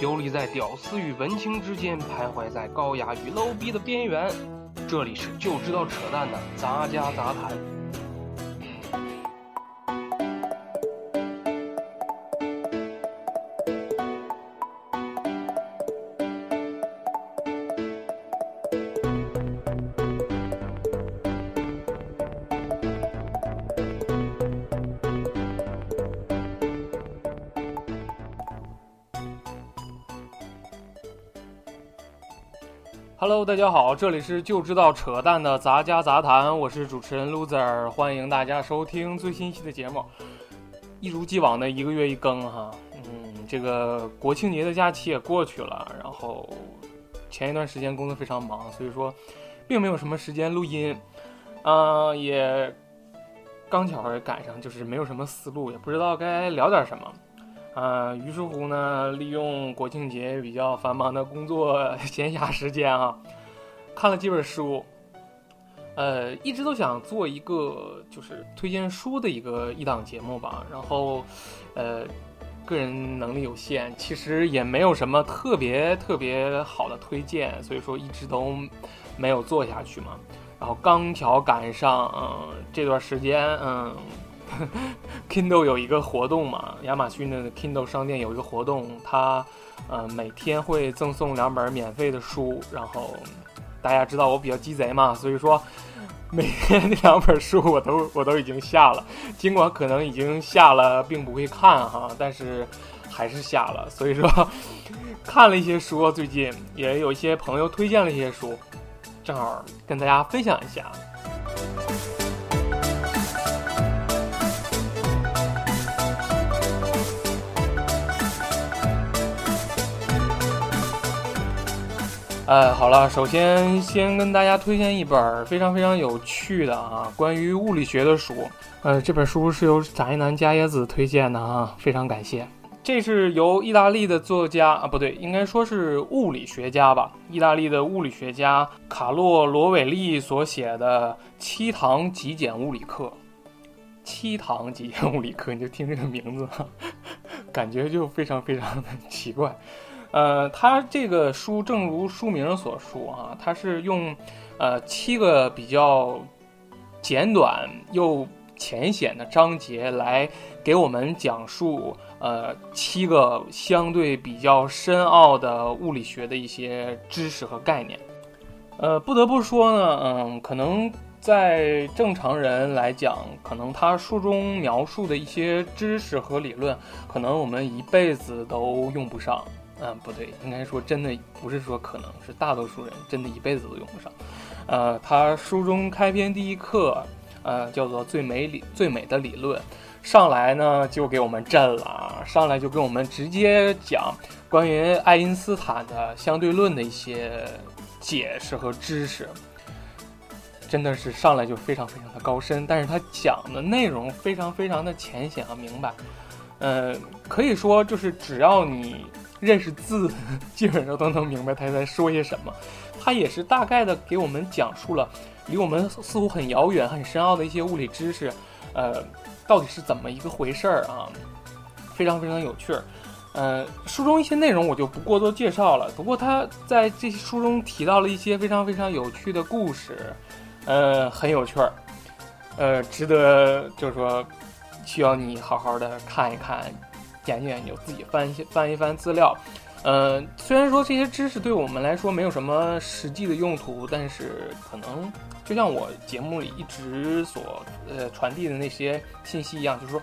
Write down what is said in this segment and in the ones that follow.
游离在屌丝与文青之间，徘徊在高雅与 low 逼的边缘。这里是就知道扯淡的杂家杂谈。大家好，这里是就知道扯淡的杂家杂谈，我是主持人 Loser，欢迎大家收听最新一期的节目。一如既往的一个月一更哈，嗯，这个国庆节的假期也过去了，然后前一段时间工作非常忙，所以说并没有什么时间录音，啊，也刚巧也赶上，就是没有什么思路，也不知道该聊点什么。呃，于是乎呢，利用国庆节比较繁忙的工作闲暇时间啊，看了几本书。呃，一直都想做一个就是推荐书的一个一档节目吧。然后，呃，个人能力有限，其实也没有什么特别特别好的推荐，所以说一直都没有做下去嘛。然后刚巧赶上，这段时间，嗯。Kindle 有一个活动嘛，亚马逊的 Kindle 商店有一个活动，它呃每天会赠送两本免费的书，然后大家知道我比较鸡贼嘛，所以说每天那两本书我都我都已经下了，尽管可能已经下了并不会看哈，但是还是下了，所以说看了一些书，最近也有一些朋友推荐了一些书，正好跟大家分享一下。呃，好了，首先先跟大家推荐一本非常非常有趣的啊，关于物理学的书。呃，这本书是由宅男加椰子推荐的啊，非常感谢。这是由意大利的作家啊，不对，应该说是物理学家吧，意大利的物理学家卡洛罗韦利所写的《七堂极简物理课》。七堂极简物理课，你就听这个名字，感觉就非常非常的奇怪。呃，他这个书正如书名所述啊，他是用，呃，七个比较简短又浅显的章节来给我们讲述，呃，七个相对比较深奥的物理学的一些知识和概念。呃，不得不说呢，嗯，可能在正常人来讲，可能他书中描述的一些知识和理论，可能我们一辈子都用不上。嗯，不对，应该说真的不是说可能是大多数人真的一辈子都用不上。呃，他书中开篇第一课，呃，叫做最美理最美的理论，上来呢就给我们震了，上来就跟我们直接讲关于爱因斯坦的相对论的一些解释和知识，真的是上来就非常非常的高深，但是他讲的内容非常非常的浅显和明白，嗯，可以说就是只要你。认识字，基本上都能明白他在说些什么。他也是大概的给我们讲述了离我们似乎很遥远、很深奥的一些物理知识，呃，到底是怎么一个回事儿啊？非常非常有趣儿。呃，书中一些内容我就不过多介绍了。不过他在这些书中提到了一些非常非常有趣的故事，呃，很有趣儿，呃，值得就是说需要你好好的看一看。研究研究，自己翻一翻一翻资料，呃，虽然说这些知识对我们来说没有什么实际的用途，但是可能就像我节目里一直所呃传递的那些信息一样，就是说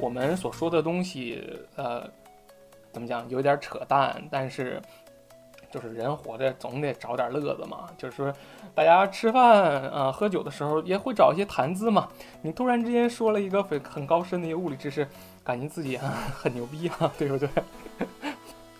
我们所说的东西，呃，怎么讲，有点扯淡，但是就是人活着总得找点乐子嘛，就是说大家吃饭啊喝酒的时候也会找一些谈资嘛，你突然之间说了一个很很高深的一个物理知识。感觉自己 很牛逼啊，对不对？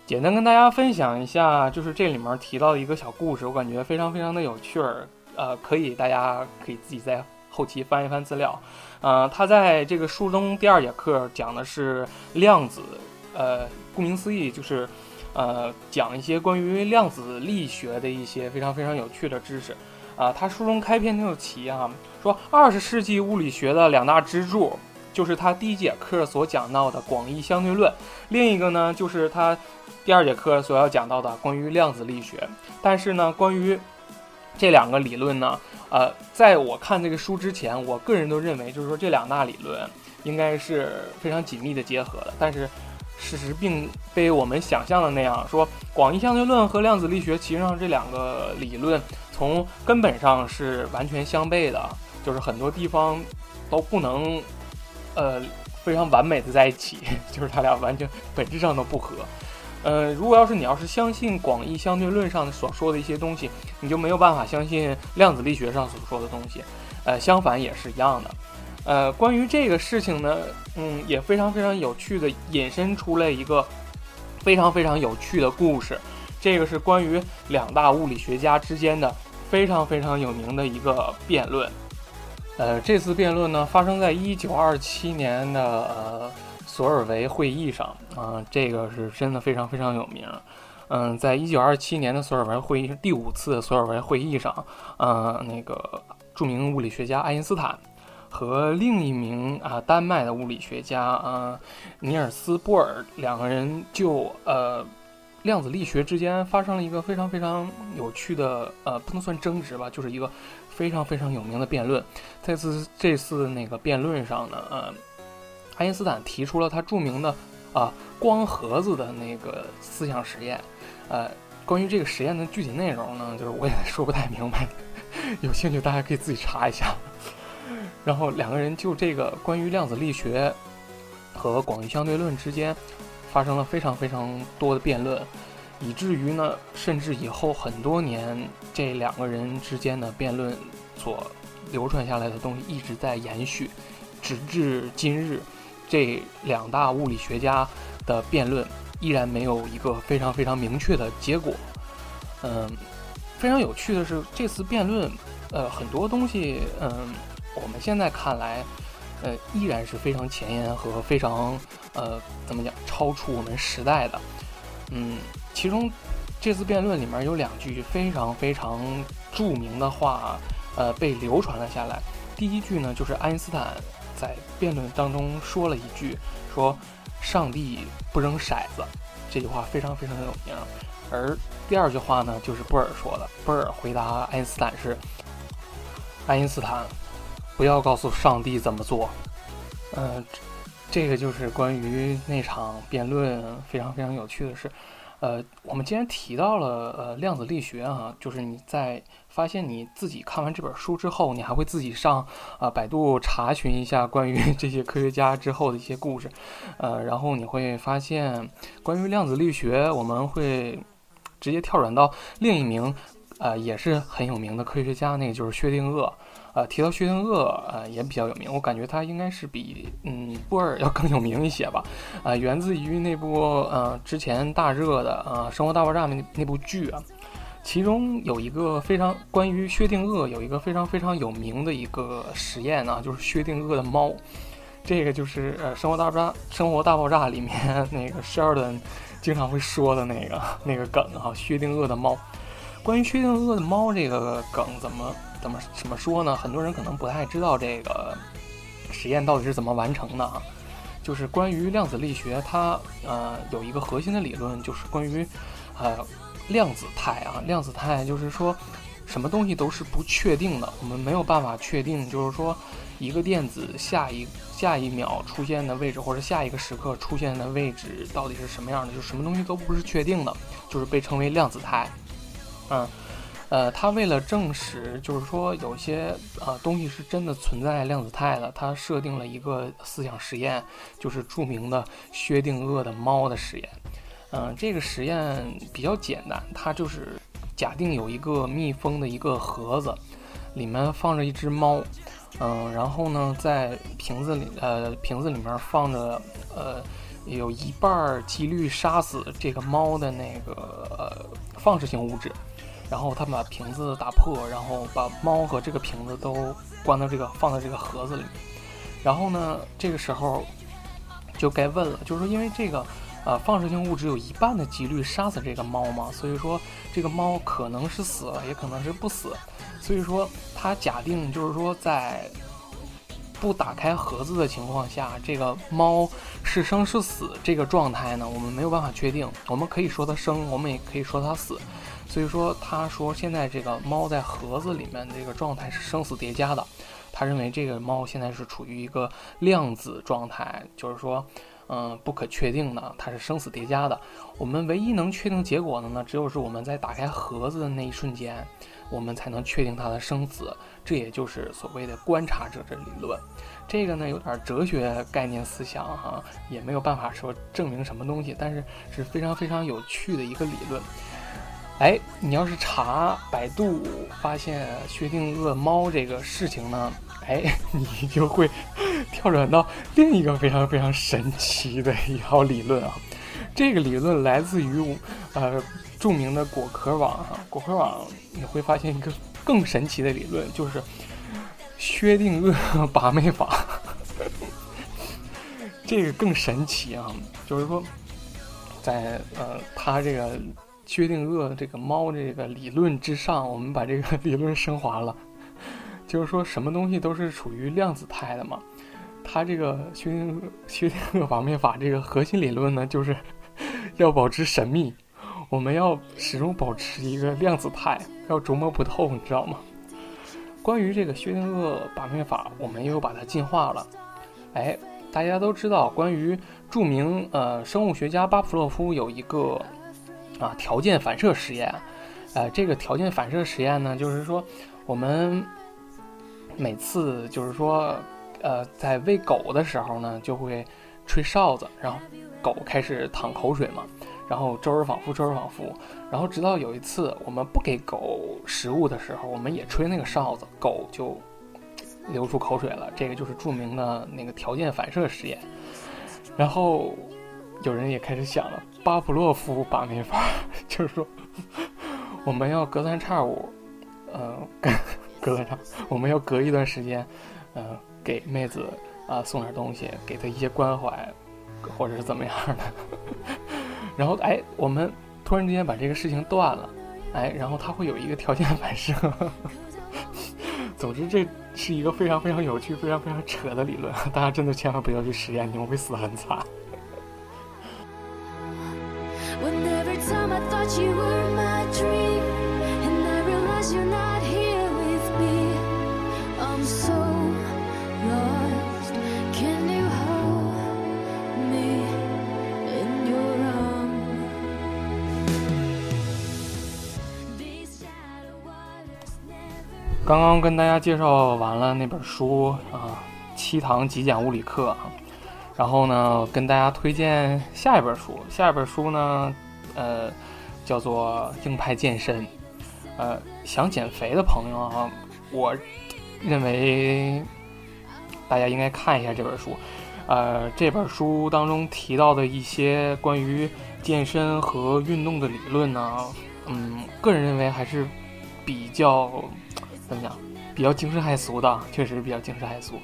简单跟大家分享一下，就是这里面提到的一个小故事，我感觉非常非常的有趣儿。呃，可以大家可以自己在后期翻一翻资料。呃，他在这个书中第二节课讲的是量子，呃，顾名思义就是呃讲一些关于量子力学的一些非常非常有趣的知识。啊，他书中开篇就提啊，说二十世纪物理学的两大支柱。就是他第一节课所讲到的广义相对论，另一个呢就是他第二节课所要讲到的关于量子力学。但是呢，关于这两个理论呢，呃，在我看这个书之前，我个人都认为就是说这两大理论应该是非常紧密的结合的。但是事实并非我们想象的那样，说广义相对论和量子力学，其实上这两个理论从根本上是完全相悖的，就是很多地方都不能。呃，非常完美的在一起，就是他俩完全本质上都不合。呃，如果要是你要是相信广义相对论上所说的一些东西，你就没有办法相信量子力学上所说的东西。呃，相反也是一样的。呃，关于这个事情呢，嗯，也非常非常有趣的引申出了一个非常非常有趣的故事。这个是关于两大物理学家之间的非常非常有名的一个辩论。呃，这次辩论呢，发生在一九二七年的呃索尔维会议上啊，这个是真的非常非常有名。嗯，在一九二七年的索尔维会议第五次索尔维会议上，呃，那个著名物理学家爱因斯坦和另一名啊丹麦的物理学家啊尼尔斯波尔两个人就呃量子力学之间发生了一个非常非常有趣的呃不能算争执吧，就是一个。非常非常有名的辩论，在次这次那个辩论上呢，呃，爱因斯坦提出了他著名的啊光盒子的那个思想实验，呃，关于这个实验的具体内容呢，就是我也说不太明白，有兴趣大家可以自己查一下。然后两个人就这个关于量子力学和广义相对论之间发生了非常非常多的辩论。以至于呢，甚至以后很多年，这两个人之间的辩论所流传下来的东西一直在延续，直至今日，这两大物理学家的辩论依然没有一个非常非常明确的结果。嗯，非常有趣的是，这次辩论，呃，很多东西，嗯，我们现在看来，呃，依然是非常前沿和非常，呃，怎么讲，超出我们时代的，嗯。其中，这次辩论里面有两句非常非常著名的话，呃，被流传了下来。第一句呢，就是爱因斯坦在辩论当中说了一句，说“上帝不扔骰子”，这句话非常非常有名。而第二句话呢，就是波尔说的。波尔回答爱因斯坦是：“爱因斯坦，不要告诉上帝怎么做。”呃，这个就是关于那场辩论非常非常有趣的事。呃，我们既然提到了呃量子力学哈，就是你在发现你自己看完这本书之后，你还会自己上啊百度查询一下关于 这些科学家之后的一些故事，呃，然后你会发现关于量子力学，我们会直接跳转到另一名呃也是很有名的科学家，那个就是薛定谔。呃，提到薛定谔，呃，也比较有名。我感觉他应该是比嗯波尔要更有名一些吧。啊，源自于那部呃之前大热的呃《生活大爆炸》那那部剧啊，其中有一个非常关于薛定谔有一个非常非常有名的一个实验呢，就是薛定谔的猫。这个就是呃《生活大爆炸》《生活大爆炸》里面那个 Sheldon 经常会说的那个那个梗哈，薛定谔的猫。关于薛定谔的猫这个梗怎么？怎么怎么说呢？很多人可能不太知道这个实验到底是怎么完成的啊。就是关于量子力学，它呃有一个核心的理论，就是关于呃量子态啊。量子态就是说，什么东西都是不确定的，我们没有办法确定，就是说一个电子下一下一秒出现的位置，或者下一个时刻出现的位置到底是什么样的，就什么东西都不是确定的，就是被称为量子态，嗯。呃，他为了证实，就是说有些呃东西是真的存在量子态的，他设定了一个思想实验，就是著名的薛定谔的猫的实验。嗯，这个实验比较简单，它就是假定有一个密封的一个盒子，里面放着一只猫，嗯，然后呢，在瓶子里，呃，瓶子里面放着呃有一半几率杀死这个猫的那个呃放射性物质。然后他把瓶子打破，然后把猫和这个瓶子都关到这个放在这个盒子里。然后呢，这个时候就该问了，就是说，因为这个呃放射性物质有一半的几率杀死这个猫嘛，所以说这个猫可能是死了，也可能是不死。所以说他假定就是说，在不打开盒子的情况下，这个猫是生是死这个状态呢，我们没有办法确定。我们可以说它生，我们也可以说它死。所以说，他说现在这个猫在盒子里面这个状态是生死叠加的。他认为这个猫现在是处于一个量子状态，就是说，嗯，不可确定的，它是生死叠加的。我们唯一能确定结果的呢，只有是我们在打开盒子的那一瞬间，我们才能确定它的生死。这也就是所谓的观察者这理论。这个呢有点哲学概念思想哈，也没有办法说证明什么东西，但是是非常非常有趣的一个理论。哎，你要是查百度，发现薛定谔猫这个事情呢，哎，你就会跳转到另一个非常非常神奇的一套理论啊。这个理论来自于呃著名的果壳网哈，果壳网你会发现一个更神奇的理论，就是薛定谔把妹法。这个更神奇啊，就是说，在呃他这个。薛定谔这个猫这个理论之上，我们把这个理论升华了，就是说什么东西都是处于量子态的嘛。它这个薛定薛定谔把灭法这个核心理论呢，就是 要保持神秘，我们要始终保持一个量子态，要琢磨不透，你知道吗？关于这个薛定谔把灭法，我们又把它进化了。哎，大家都知道，关于著名呃生物学家巴甫洛夫有一个。啊，条件反射实验，呃，这个条件反射实验呢，就是说，我们每次就是说，呃，在喂狗的时候呢，就会吹哨子，然后狗开始淌口水嘛，然后周而反复，周而反复，然后直到有一次我们不给狗食物的时候，我们也吹那个哨子，狗就流出口水了。这个就是著名的那个条件反射实验，然后。有人也开始想了，巴甫洛夫把妹法，就是说，我们要隔三差五，呃，隔三差，我们要隔一段时间，呃，给妹子啊送点东西，给她一些关怀，或者是怎么样的。然后，哎，我们突然之间把这个事情断了，哎，然后它会有一个条件反射。总之，这是一个非常非常有趣、非常非常扯的理论，大家真的千万不要去实验，你们会死很惨。刚刚跟大家介绍完了那本书啊，《七堂极简物理课》，然后呢，跟大家推荐下一本书。下一本书呢，呃，叫做《硬派健身》。呃，想减肥的朋友啊，我认为大家应该看一下这本书。呃，这本书当中提到的一些关于健身和运动的理论呢，嗯，个人认为还是比较。怎么讲？比较惊世骇俗的，确实比较惊世骇俗。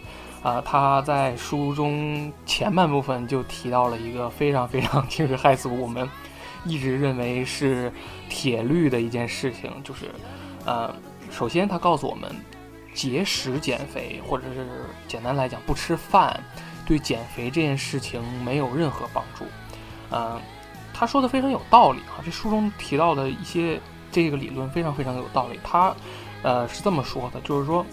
啊，他在书中前半部分就提到了一个非常非常惊世骇俗，我们一直认为是铁律的一件事情，就是，呃，首先他告诉我们，节食减肥，或者是简单来讲不吃饭，对减肥这件事情没有任何帮助。嗯，他说的非常有道理啊，这书中提到的一些这个理论非常非常有道理。他。呃，是这么说的，就是说，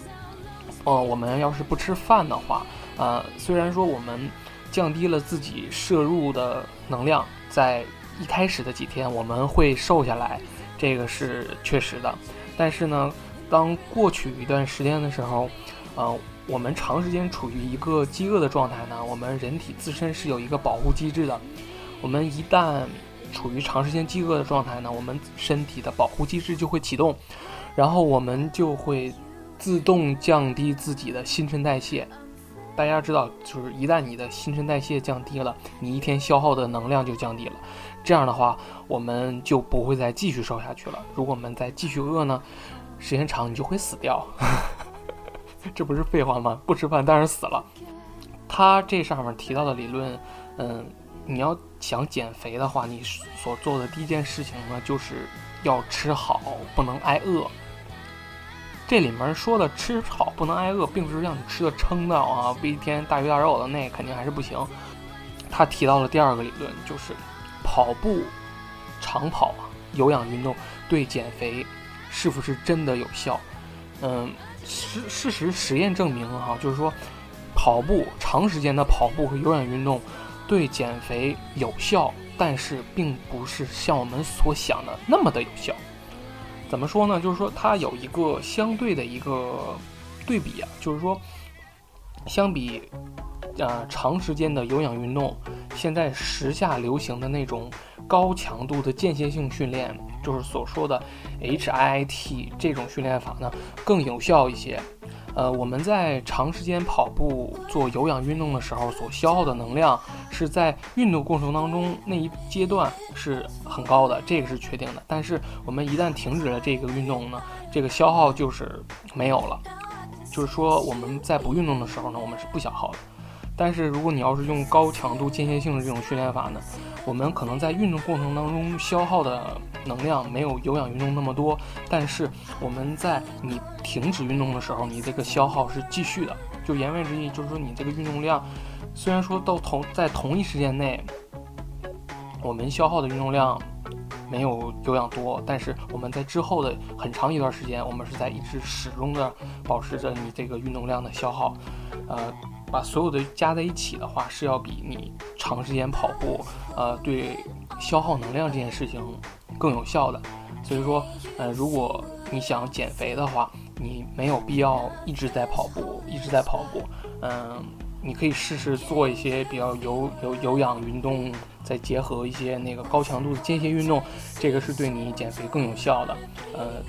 哦，我们要是不吃饭的话，呃，虽然说我们降低了自己摄入的能量，在一开始的几天我们会瘦下来，这个是确实的。但是呢，当过去一段时间的时候，呃，我们长时间处于一个饥饿的状态呢，我们人体自身是有一个保护机制的。我们一旦处于长时间饥饿的状态呢，我们身体的保护机制就会启动。然后我们就会自动降低自己的新陈代谢。大家知道，就是一旦你的新陈代谢降低了，你一天消耗的能量就降低了。这样的话，我们就不会再继续瘦下去了。如果我们再继续饿呢，时间长你就会死掉。这不是废话吗？不吃饭当然死了。他这上面提到的理论，嗯，你要想减肥的话，你所做的第一件事情呢，就是要吃好，不能挨饿。这里面说的吃好不能挨饿，并不是让你吃的撑的啊，一天大鱼大肉的，那肯定还是不行。他提到了第二个理论，就是跑步、长跑啊，有氧运动对减肥是不是真的有效？嗯，事事实实验证明哈，就是说跑步长时间的跑步和有氧运动对减肥有效，但是并不是像我们所想的那么的有效。怎么说呢？就是说它有一个相对的一个对比啊，就是说相比。呃，长时间的有氧运动，现在时下流行的那种高强度的间歇性训练，就是所说的 HIIT 这种训练法呢，更有效一些。呃，我们在长时间跑步做有氧运动的时候，所消耗的能量是在运动过程当中那一阶段是很高的，这个是确定的。但是我们一旦停止了这个运动呢，这个消耗就是没有了。就是说我们在不运动的时候呢，我们是不消耗的。但是如果你要是用高强度间歇性的这种训练法呢，我们可能在运动过程当中消耗的能量没有有氧运动那么多，但是我们在你停止运动的时候，你这个消耗是继续的。就言外之意就是说，你这个运动量虽然说到同在同一时间内，我们消耗的运动量没有有氧多，但是我们在之后的很长一段时间，我们是在一直始终的保持着你这个运动量的消耗，呃。把所有的加在一起的话，是要比你长时间跑步，呃，对消耗能量这件事情更有效的。所以说，呃，如果你想减肥的话，你没有必要一直在跑步，一直在跑步。嗯，你可以试试做一些比较有有有氧运动，再结合一些那个高强度的间歇运动，这个是对你减肥更有效的。呃。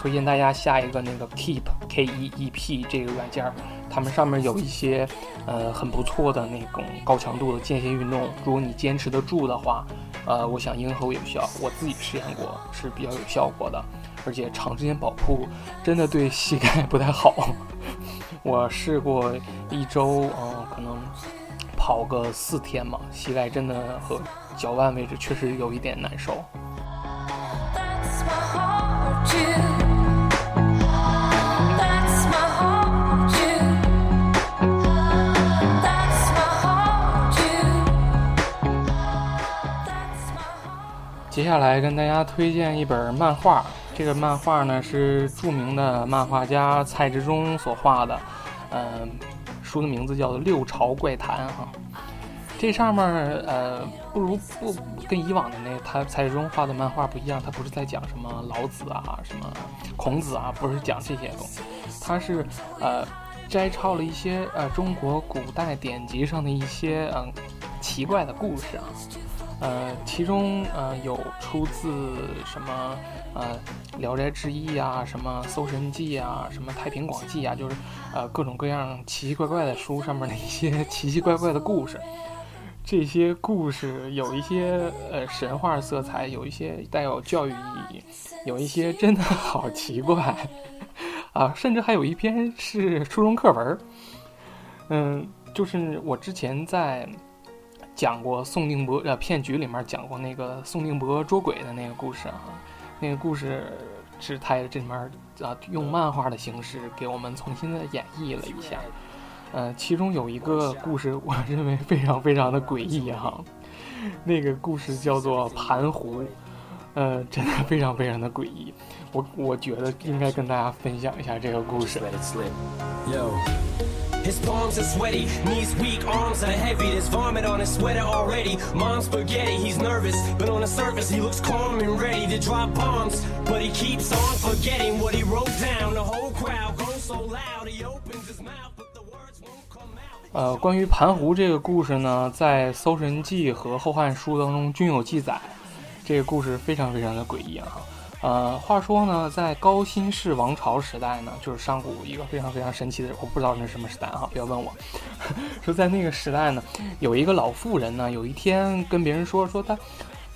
推荐大家下一个那个 Keep K E E P 这个软件儿，他们上面有一些呃很不错的那种高强度的间歇运动，如果你坚持得住的话，呃，我想应会有效。我自己试验过是比较有效果的，而且长时间跑步真的对膝盖不太好。我试过一周，嗯，可能跑个四天嘛，膝盖真的和脚腕位置确实有一点难受。接下来跟大家推荐一本漫画，这个漫画呢是著名的漫画家蔡志忠所画的，嗯，书的名字叫《六朝怪谈》哈。这上面呃不如不跟以往的那他蔡志忠画的漫画不一样，他不是在讲什么老子啊、什么孔子啊，不是讲这些东西，他是呃摘抄了一些呃中国古代典籍上的一些嗯奇怪的故事啊。呃，其中呃有出自什么呃《聊斋志异》啊，什么《搜神记》啊，什么《太平广记》啊，就是呃各种各样奇奇怪怪的书上面的一些奇奇怪怪的故事。这些故事有一些呃神话色彩，有一些带有教育意义，有一些真的好奇怪 啊！甚至还有一篇是初中课文。嗯，就是我之前在。讲过宋定伯呃骗局里面讲过那个宋定伯捉鬼的那个故事啊，那个故事是他这里面啊用漫画的形式给我们重新的演绎了一下，呃，其中有一个故事我认为非常非常的诡异哈，那个故事叫做盘壶，呃，真的非常非常的诡异，我我觉得应该跟大家分享一下这个故事。His palms are sweaty, knees weak, arms are heavy. There's vomit on his sweater already. Mom's spaghetti, he's nervous, but on the surface he looks calm and ready to drop bombs. But he keeps on forgetting what he wrote down. The whole crowd goes so loud, he opens his mouth, but the words won't come out. 呃，关于盘壶这个故事呢，在《搜神记》和《后汉书》当中均有记载。这个故事非常非常的诡异啊。 呃，话说呢，在高辛氏王朝时代呢，就是上古一个非常非常神奇的，我不知道那是什么时代啊，不要问我。说在那个时代呢，有一个老妇人呢，有一天跟别人说，说她，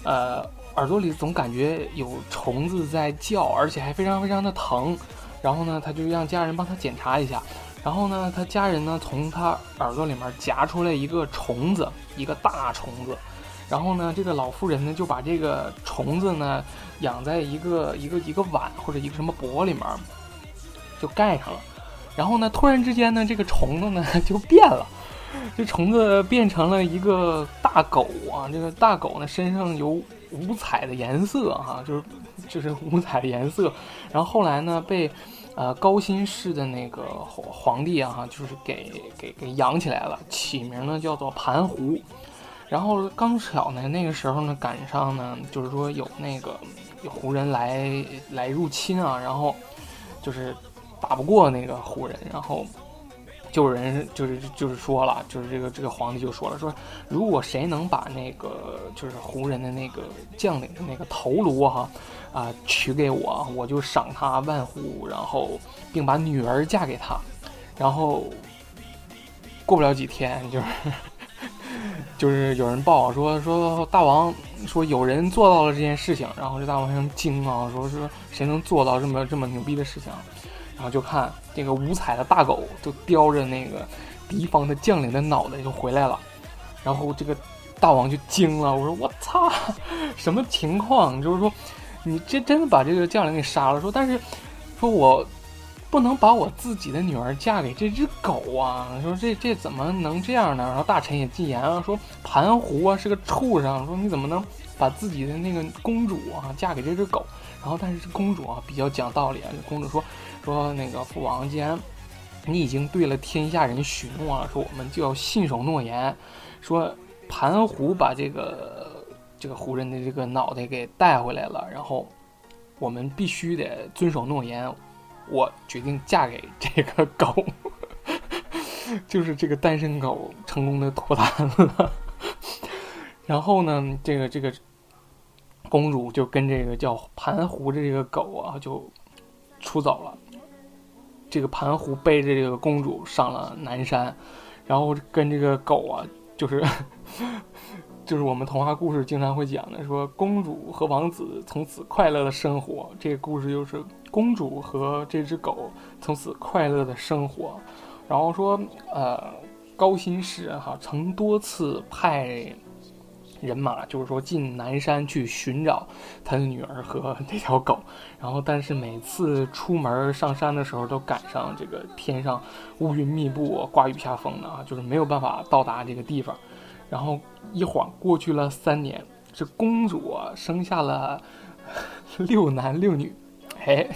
呃，耳朵里总感觉有虫子在叫，而且还非常非常的疼。然后呢，他就让家人帮他检查一下。然后呢，他家人呢，从他耳朵里面夹出来一个虫子，一个大虫子。然后呢，这个老妇人呢就把这个虫子呢养在一个一个一个碗或者一个什么钵里面，就盖上了。然后呢，突然之间呢，这个虫子呢就变了，这虫子变成了一个大狗啊！这个大狗呢身上有五彩的颜色哈，就是就是五彩的颜色。然后后来呢被呃高辛氏的那个皇帝啊，就是给给给养起来了，起名呢叫做盘湖。然后刚巧呢那个时候呢赶上呢就是说有那个有胡人来来入侵啊，然后就是。打不过那个胡人，然后就有人就是就是说了，就是这个这个皇帝就说了，说如果谁能把那个就是胡人的那个将领的那个头颅哈啊取给我，我就赏他万户，然后并把女儿嫁给他。然后过不了几天，就是就是有人报说说大王说有人做到了这件事情，然后这大王非常惊啊，说说谁能做到这么这么牛逼的事情？然后就看这个五彩的大狗就叼着那个敌方的将领的脑袋就回来了，然后这个大王就惊了，我说我操，什么情况？就是说你这真的把这个将领给杀了？说但是说我不能把我自己的女儿嫁给这只狗啊！说这这怎么能这样呢？然后大臣也进言啊，说盘湖啊是个畜生，说你怎么能把自己的那个公主啊嫁给这只狗？然后但是这公主啊比较讲道理啊，这公主说。说那个父王，既然你已经对了天下人许诺了，说我们就要信守诺言。说盘湖把这个这个胡人的这个脑袋给带回来了，然后我们必须得遵守诺言。我决定嫁给这个狗，就是这个单身狗成功的脱单了。然后呢，这个这个公主就跟这个叫盘湖的这个狗啊，就出走了。这个盘湖背着这个公主上了南山，然后跟这个狗啊，就是 就是我们童话故事经常会讲的，说公主和王子从此快乐的生活。这个故事就是公主和这只狗从此快乐的生活。然后说，呃，高辛氏哈曾多次派。人马就是说进南山去寻找他的女儿和那条狗，然后但是每次出门上山的时候都赶上这个天上乌云密布、刮雨下风的啊，就是没有办法到达这个地方。然后一晃过去了三年，这公主生下了 六男六女。哎，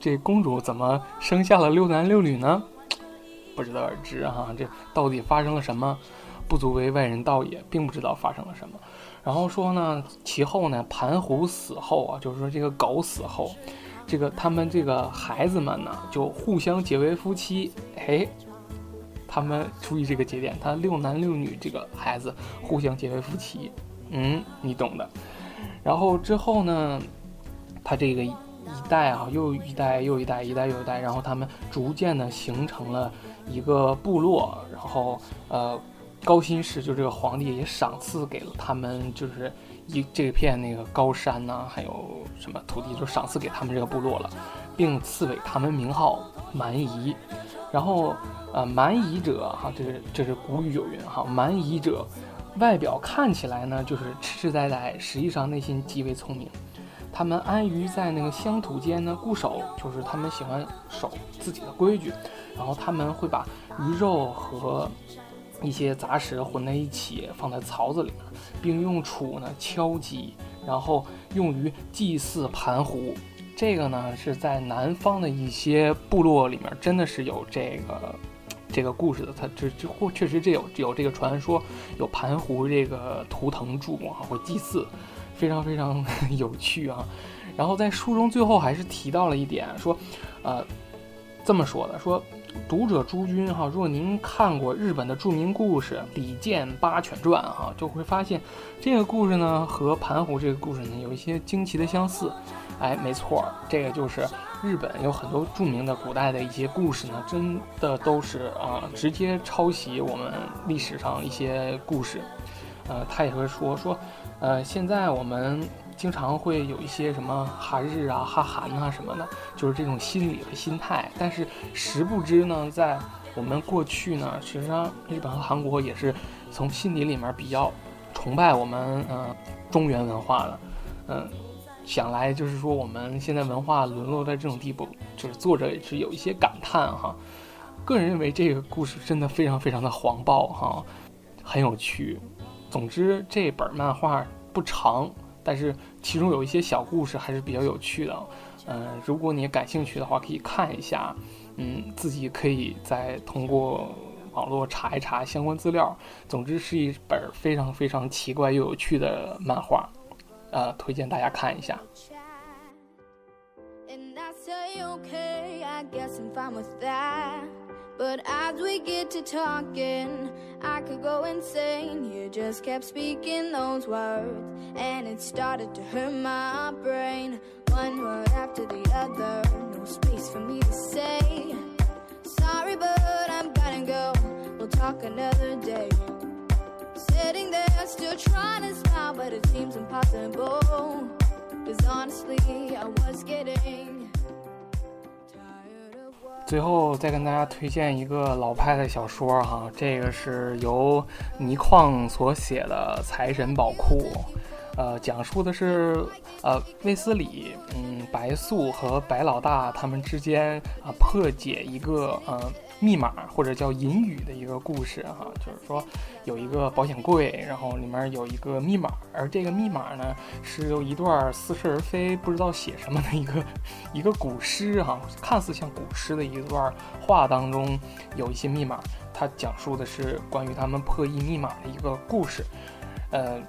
这公主怎么生下了六男六女呢？不知道而知哈，这到底发生了什么？不足为外人道也，并不知道发生了什么。然后说呢，其后呢，盘虎死后啊，就是说这个狗死后，这个他们这个孩子们呢，就互相结为夫妻。哎，他们注意这个节点，他六男六女这个孩子互相结为夫妻。嗯，你懂的。然后之后呢，他这个一代啊，又一代又一代，一代又一代，然后他们逐渐的形成了一个部落。然后呃。高辛氏就这个皇帝也赏赐给了他们，就是一这片那个高山呐，还有什么土地，就赏赐给他们这个部落了，并赐给他们名号蛮夷。然后，呃，蛮夷者哈，这是这是古语有云哈，蛮夷者外表看起来呢就是痴痴呆呆，实际上内心极为聪明。他们安于在那个乡土间呢固守，就是他们喜欢守自己的规矩。然后他们会把鱼肉和一些杂食混在一起，放在槽子里面，并用杵呢敲击，然后用于祭祀盘壶。这个呢是在南方的一些部落里面，真的是有这个这个故事的。它这这或确实这有有这个传说，有盘壶这个图腾柱啊，会祭祀，非常非常 有趣啊。然后在书中最后还是提到了一点，说，呃，这么说的说。读者诸君哈，如果您看过日本的著名故事《李健八犬传》哈，就会发现这个故事呢和盘湖这个故事呢有一些惊奇的相似。哎，没错，这个就是日本有很多著名的古代的一些故事呢，真的都是啊直接抄袭我们历史上一些故事。呃，他也会说说，呃，现在我们。经常会有一些什么哈日啊、哈韩啊什么的，就是这种心理和心态。但是实不知呢，在我们过去呢，实际上日本和韩国也是从心底里面比较崇拜我们嗯中原文化的，嗯，想来就是说，我们现在文化沦落在这种地步，就是作者也是有一些感叹哈。个人认为这个故事真的非常非常的黄暴哈，很有趣。总之，这本漫画不长，但是其中有一些小故事还是比较有趣的。嗯，如果你感兴趣的话，可以看一下。嗯，自己可以再通过网络查一查相关资料。总之是一本非常非常奇怪又有趣的漫画，呃，推荐大家看一下。I could go insane. You just kept speaking those words, and it started to hurt my brain. One word after the other, no space for me to say. Sorry, but I'm gonna go. We'll talk another day. Sitting there, still trying to smile, but it seems impossible. Cause honestly, I was getting. 最后再跟大家推荐一个老派的小说哈，这个是由倪匡所写的《财神宝库》，呃，讲述的是呃卫斯理，嗯，白素和白老大他们之间啊破解一个呃。密码或者叫隐语的一个故事哈，就是说有一个保险柜，然后里面有一个密码，而这个密码呢是由一段似是而非、不知道写什么的一个一个古诗哈，看似像古诗的一段话当中有一些密码，它讲述的是关于他们破译密码的一个故事，呃，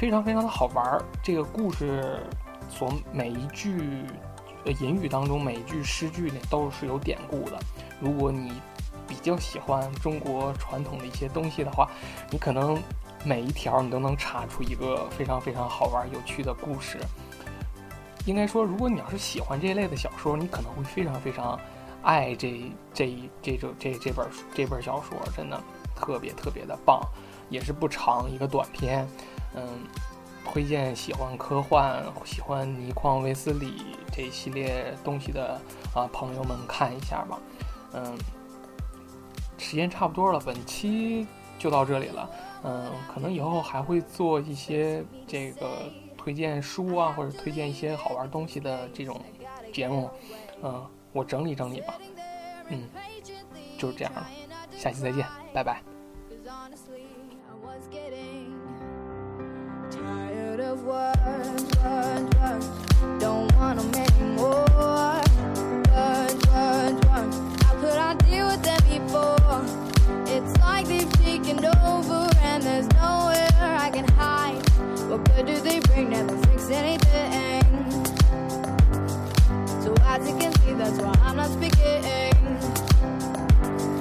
非常非常的好玩儿。这个故事所每一句。呃，隐语当中每一句诗句呢都是有典故的。如果你比较喜欢中国传统的一些东西的话，你可能每一条你都能查出一个非常非常好玩有趣的故事。应该说，如果你要是喜欢这一类的小说，你可能会非常非常爱这这这这这这本这本小说，真的特别特别的棒，也是不长一个短篇，嗯。推荐喜欢科幻、喜欢尼匡、维斯理这一系列东西的啊朋友们看一下吧。嗯，时间差不多了，本期就到这里了。嗯，可能以后还会做一些这个推荐书啊，或者推荐一些好玩东西的这种节目。嗯，我整理整理吧。嗯，就是这样了，下期再见，拜拜。Of words, words, words. Don't want them anymore. Words, words, words. How could I deal with them before? It's like they've taken over and there's nowhere I can hide. What good do they bring? Never fix anything. So as you can see, that's why I'm not speaking.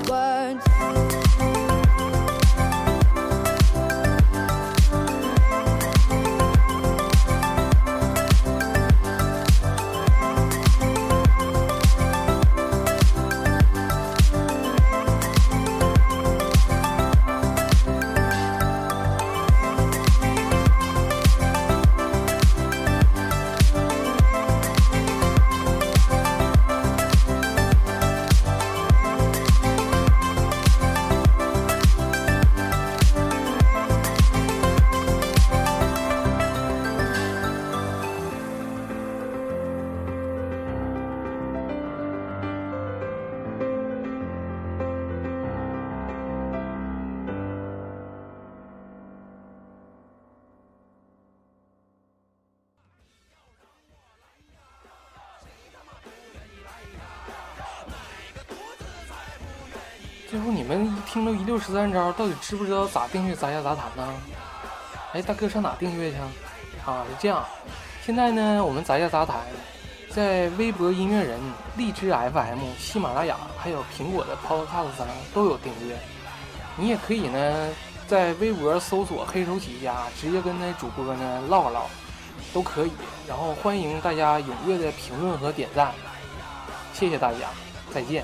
Words. 最后你们一听到一六十三招，到底知不知道咋订阅杂家杂谈呢？哎，大哥上哪订阅去？啊，是这样。现在呢，我们杂家杂谈在微博音乐人、荔枝 FM、喜马拉雅还有苹果的 Podcast 上都有订阅。你也可以呢，在微博搜索“黑手起家”，直接跟那主播呢唠唠，都可以。然后欢迎大家踊跃的评论和点赞，谢谢大家，再见。